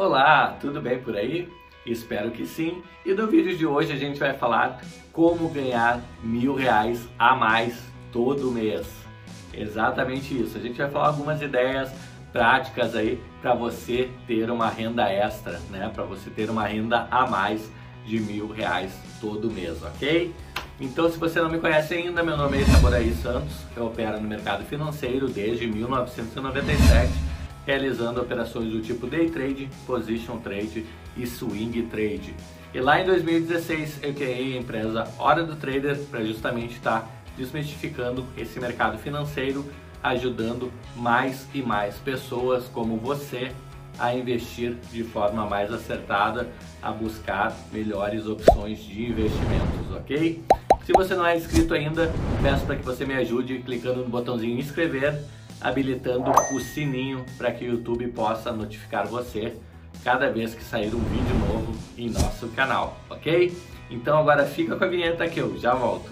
Olá, tudo bem por aí? Espero que sim. E no vídeo de hoje a gente vai falar como ganhar mil reais a mais todo mês. Exatamente isso. A gente vai falar algumas ideias práticas aí para você ter uma renda extra, né? Para você ter uma renda a mais de mil reais todo mês, ok? Então, se você não me conhece ainda, meu nome é Itaboraí Santos, eu opero no mercado financeiro desde 1997, realizando operações do tipo Day Trade, Position Trade e Swing Trade. E lá em 2016 eu criei a empresa Hora do Trader para justamente estar tá desmistificando esse mercado financeiro, ajudando mais e mais pessoas como você a investir de forma mais acertada, a buscar melhores opções de investimentos, ok? Se você não é inscrito ainda, peço para que você me ajude clicando no botãozinho inscrever, habilitando o sininho para que o YouTube possa notificar você cada vez que sair um vídeo novo em nosso canal, ok? Então agora fica com a vinheta que eu já volto.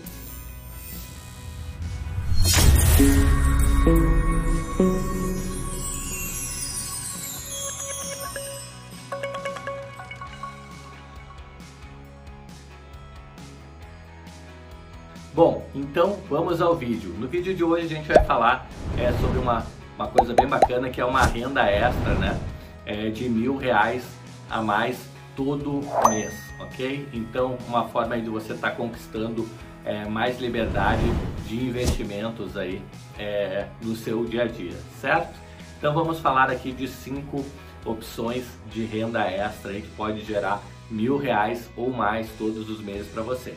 Bom, então vamos ao vídeo. No vídeo de hoje a gente vai falar é, sobre uma, uma coisa bem bacana que é uma renda extra, né? É, de mil reais a mais todo mês, ok? Então uma forma aí de você estar tá conquistando é, mais liberdade de investimentos aí é, no seu dia a dia, certo? Então vamos falar aqui de cinco opções de renda extra aí que pode gerar mil reais ou mais todos os meses para você.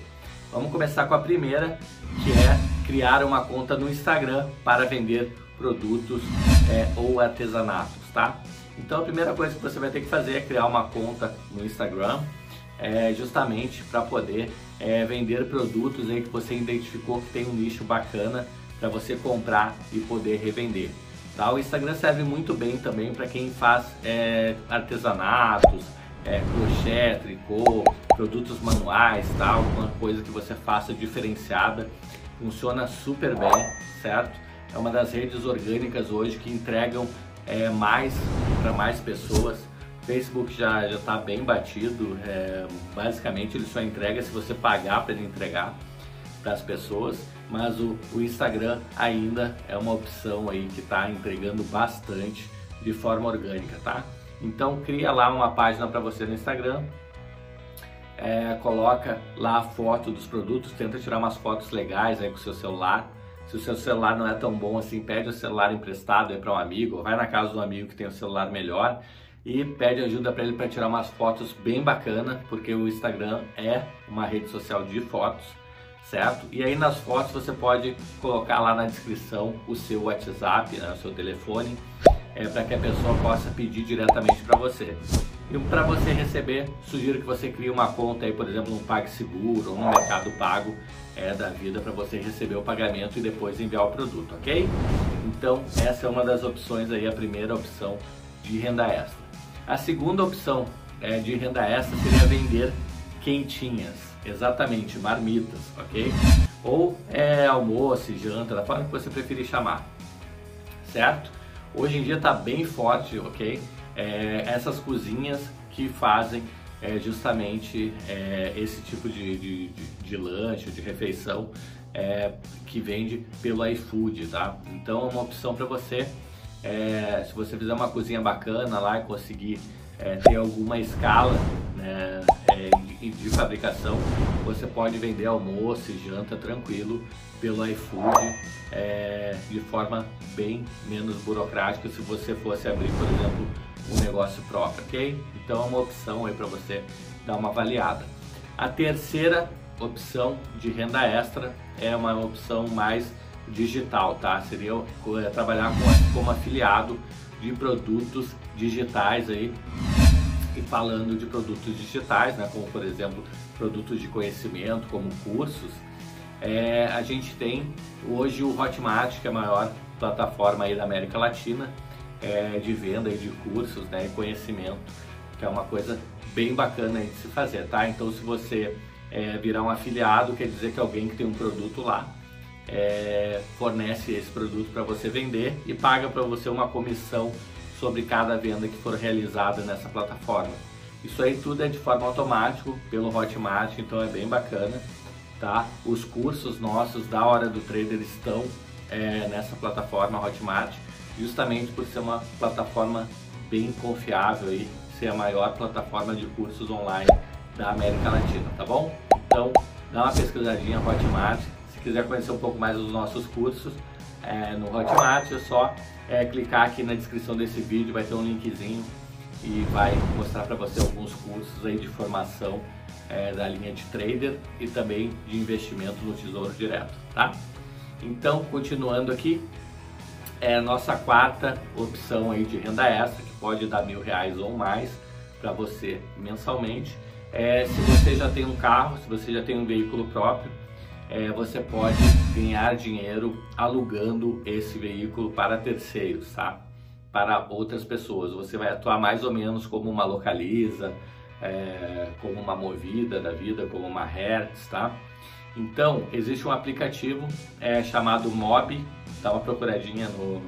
Vamos começar com a primeira, que é criar uma conta no Instagram para vender produtos é, ou artesanatos, tá? Então a primeira coisa que você vai ter que fazer é criar uma conta no Instagram, é, justamente para poder é, vender produtos aí que você identificou que tem um nicho bacana para você comprar e poder revender. Tá? O Instagram serve muito bem também para quem faz é, artesanatos, é, crochê, tricô, produtos manuais, tal, alguma coisa que você faça diferenciada, funciona super bem, certo? É uma das redes orgânicas hoje que entregam é, mais para mais pessoas. Facebook já já está bem batido, é, basicamente ele só entrega se você pagar para ele entregar para as pessoas, mas o, o Instagram ainda é uma opção aí que está entregando bastante de forma orgânica, tá? Então cria lá uma página para você no Instagram, é, coloca lá a foto dos produtos, tenta tirar umas fotos legais aí com o seu celular. Se o seu celular não é tão bom assim, pede o celular emprestado para um amigo, vai na casa do amigo que tem o celular melhor e pede ajuda para ele para tirar umas fotos bem bacana, porque o Instagram é uma rede social de fotos, certo? E aí nas fotos você pode colocar lá na descrição o seu WhatsApp, né, o seu telefone é, para que a pessoa possa pedir diretamente para você. E para você receber, sugiro que você crie uma conta aí, por exemplo, no PagSeguro ou no Mercado Pago é, da vida para você receber o pagamento e depois enviar o produto, ok? Então essa é uma das opções aí, a primeira opção de renda extra. A segunda opção é, de renda extra seria vender quentinhas, exatamente, marmitas, ok? Ou é, almoço, janta, da forma que você preferir chamar, certo? Hoje em dia está bem forte, ok? É, essas cozinhas que fazem é, justamente é, esse tipo de, de, de, de, lanche, de refeição é, que vende pelo iFood, tá? Então é uma opção para você, é, se você fizer uma cozinha bacana lá e conseguir é, ter alguma escala né, de, fabricação, você pode vender almoço e janta tranquilo pelo iFood é, de forma bem menos burocrática se você fosse abrir, por exemplo, um negócio próprio, ok? Então é uma opção aí para você dar uma avaliada. A terceira opção de renda extra é uma opção mais digital, tá? Seria trabalhar com, como afiliado de produtos digitais aí e falando de produtos digitais, né, como por exemplo produtos de conhecimento, como cursos, é, a gente tem hoje o Hotmart, que é a maior plataforma aí da América Latina é, de venda de cursos né, e conhecimento, que é uma coisa bem bacana de se fazer, tá? Então se você é, virar um afiliado, quer dizer que alguém que tem um produto lá é, fornece esse produto para você vender e paga para você uma comissão sobre cada venda que for realizada nessa plataforma. Isso aí tudo é de forma automática pelo Hotmart, então é bem bacana, tá? Os cursos nossos da Hora do Trader estão é, nessa plataforma Hotmart, justamente por ser uma plataforma bem confiável aí, ser a maior plataforma de cursos online da América Latina, tá bom? Então, dá uma pesquisadinha Hotmart, se quiser conhecer um pouco mais dos nossos cursos, é, no Hotmart é só é, clicar aqui na descrição desse vídeo, vai ter um linkzinho e vai mostrar para você alguns cursos aí de formação é, da linha de trader e também de investimento no Tesouro Direto, tá? Então, continuando aqui, é a nossa quarta opção aí de renda extra, que pode dar mil reais ou mais para você mensalmente. É, se você já tem um carro, se você já tem um veículo próprio, é, você pode ganhar dinheiro alugando esse veículo para terceiros, tá? Para outras pessoas. Você vai atuar mais ou menos como uma localiza, é, como uma movida da vida, como uma Hertz, tá? Então, existe um aplicativo é, chamado Mob, dá uma procuradinha no.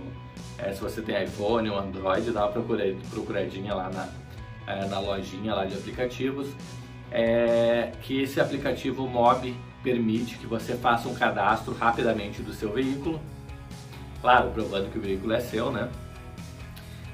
É, se você tem iPhone ou Android, dá uma procuradinha lá na, é, na lojinha lá de aplicativos. É, que esse aplicativo Mob permite que você faça um cadastro rapidamente do seu veículo, claro, provando que o veículo é seu, né?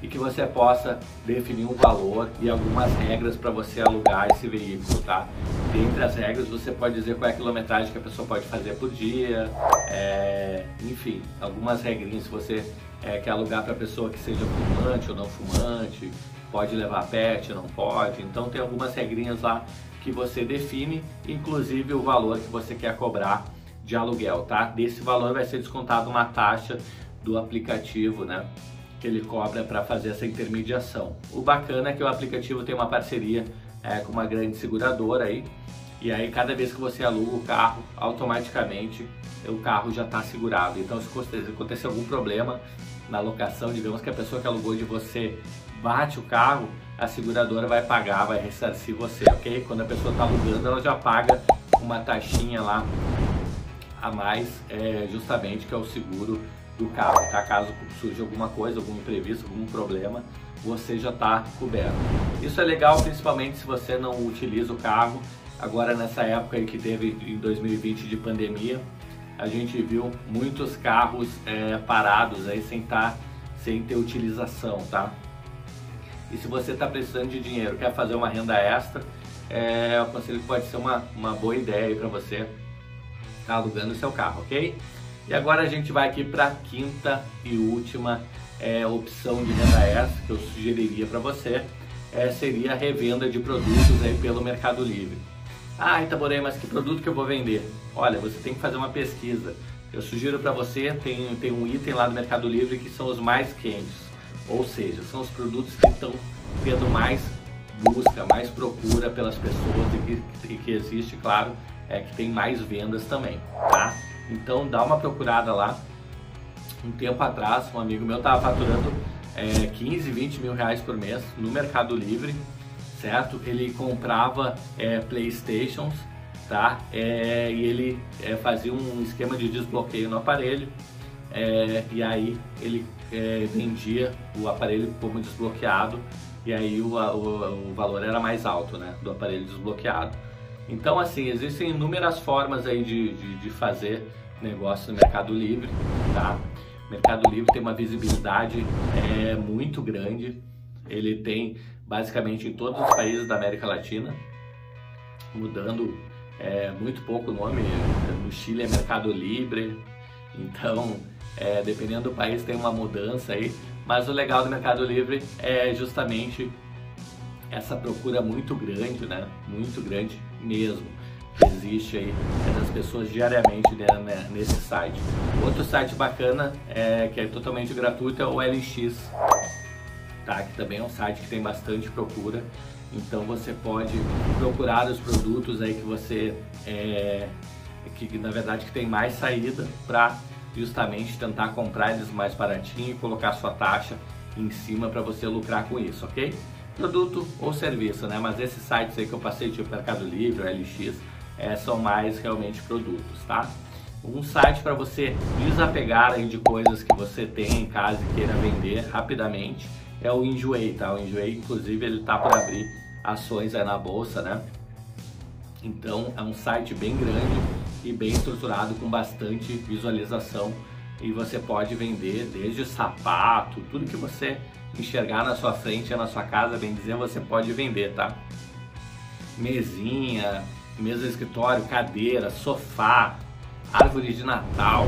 E que você possa definir um valor e algumas regras para você alugar esse veículo, tá? Dentre as regras, você pode dizer qual é a quilometragem que a pessoa pode fazer por dia, é, enfim, algumas regrinhas se você é, quer alugar para pessoa que seja fumante ou não fumante, pode levar pet, não pode. Então tem algumas regrinhas lá que você define, inclusive o valor que você quer cobrar de aluguel, tá? Desse valor vai ser descontado uma taxa do aplicativo, né? Que ele cobra para fazer essa intermediação. O bacana é que o aplicativo tem uma parceria é, com uma grande seguradora aí, e aí cada vez que você aluga o carro, automaticamente o carro já está segurado. Então se acontecer algum problema na locação, digamos que a pessoa que alugou de você bate o carro, a seguradora vai pagar, vai ressarcir você, ok? Quando a pessoa está alugando, ela já paga uma taxinha lá a mais, é, justamente que é o seguro do carro, tá? Caso surja alguma coisa, algum imprevisto, algum problema, você já está coberto. Isso é legal principalmente se você não utiliza o carro. Agora nessa época aí que teve em 2020 de pandemia, a gente viu muitos carros é, parados aí sem, tá, sem ter utilização, tá? E se você está precisando de dinheiro, quer fazer uma renda extra, é, eu aconselho que pode ser uma, uma boa ideia para você alugando o seu carro, ok? E agora a gente vai aqui para a quinta e última é, opção de renda extra que eu sugeriria para você, é, seria a revenda de produtos aí pelo Mercado Livre. Ah, Itaborei, mas que produto que eu vou vender? Olha, você tem que fazer uma pesquisa. Eu sugiro para você, tem, tem um item lá no Mercado Livre que são os mais quentes. Ou seja, são os produtos que estão tendo mais busca, mais procura pelas pessoas e que, que existe, claro, é que tem mais vendas também, tá? Então dá uma procurada lá. Um tempo atrás, um amigo meu estava faturando é, 15, 20 mil reais por mês no Mercado Livre, certo? Ele comprava é, Playstations, tá? É, e ele é, fazia um esquema de desbloqueio no aparelho é, e aí ele é, vendia o aparelho como desbloqueado e aí o, o, o, valor era mais alto né, do aparelho desbloqueado. Então assim, existem inúmeras formas aí de, de, de fazer negócio no Mercado Livre, tá? O Mercado Livre tem uma visibilidade é, muito grande, ele tem basicamente em todos os países da América Latina, mudando é, muito pouco o nome, no Chile é Mercado Livre, então é, dependendo do país tem uma mudança aí, mas o legal do Mercado Livre é justamente essa procura muito grande, né? Muito grande mesmo. Que existe aí das pessoas diariamente né, nesse site. Outro site bacana é, que é totalmente gratuito é o LX, tá? Que também é um site que tem bastante procura. Então você pode procurar os produtos aí que você é, que na verdade que tem mais saída para justamente tentar comprar eles mais baratinho e colocar sua taxa em cima para você lucrar com isso, ok? Produto ou serviço, né? Mas esses sites aí que eu passei, tipo Mercado Livre, LX, é, são mais realmente produtos, tá? Um site para você desapegar aí de coisas que você tem em casa e queira vender rapidamente é o Enjoei, tá? O Enjoei, inclusive, ele tá para abrir ações aí na bolsa, né? Então é um site bem grande e bem estruturado com bastante visualização e você pode vender desde sapato, tudo que você enxergar na sua frente, na sua casa, bem dizer, você pode vender, tá? Mesinha, mesa de escritório, cadeira, sofá, árvore de Natal,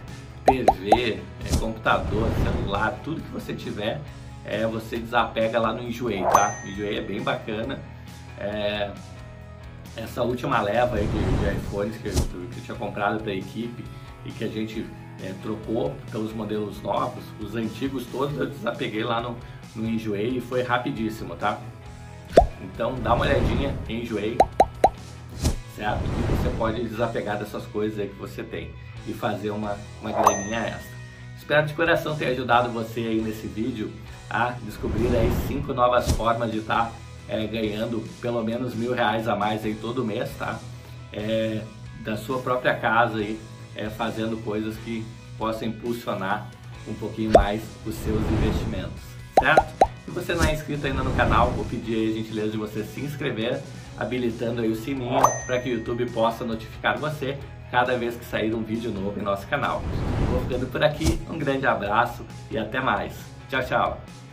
TV, é, computador, celular, tudo que você tiver, é, você desapega lá no Enjoei, tá? O Enjoei é bem bacana. É, essa última leva aí de, de iPhones que eu, que eu tinha comprado para a equipe e que a gente é, trocou pelos modelos novos, os antigos todos eu desapeguei lá no, no Enjoei e foi rapidíssimo, tá? Então dá uma olhadinha Enjoei, certo? E você pode desapegar dessas coisas aí que você tem e fazer uma, uma graninha extra. Espero de coração ter ajudado você aí nesse vídeo a descobrir aí cinco novas formas de estar tá, é, ganhando pelo menos mil reais a mais aí todo mês, tá? É, da sua própria casa aí, é, fazendo coisas que possam impulsionar um pouquinho mais os seus investimentos, certo? Se você não é inscrito ainda no canal, vou pedir a gentileza de você se inscrever, habilitando aí o sininho para que o YouTube possa notificar você cada vez que sair um vídeo novo em nosso canal. vou ficando por aqui, um grande abraço e até mais. Tchau, tchau!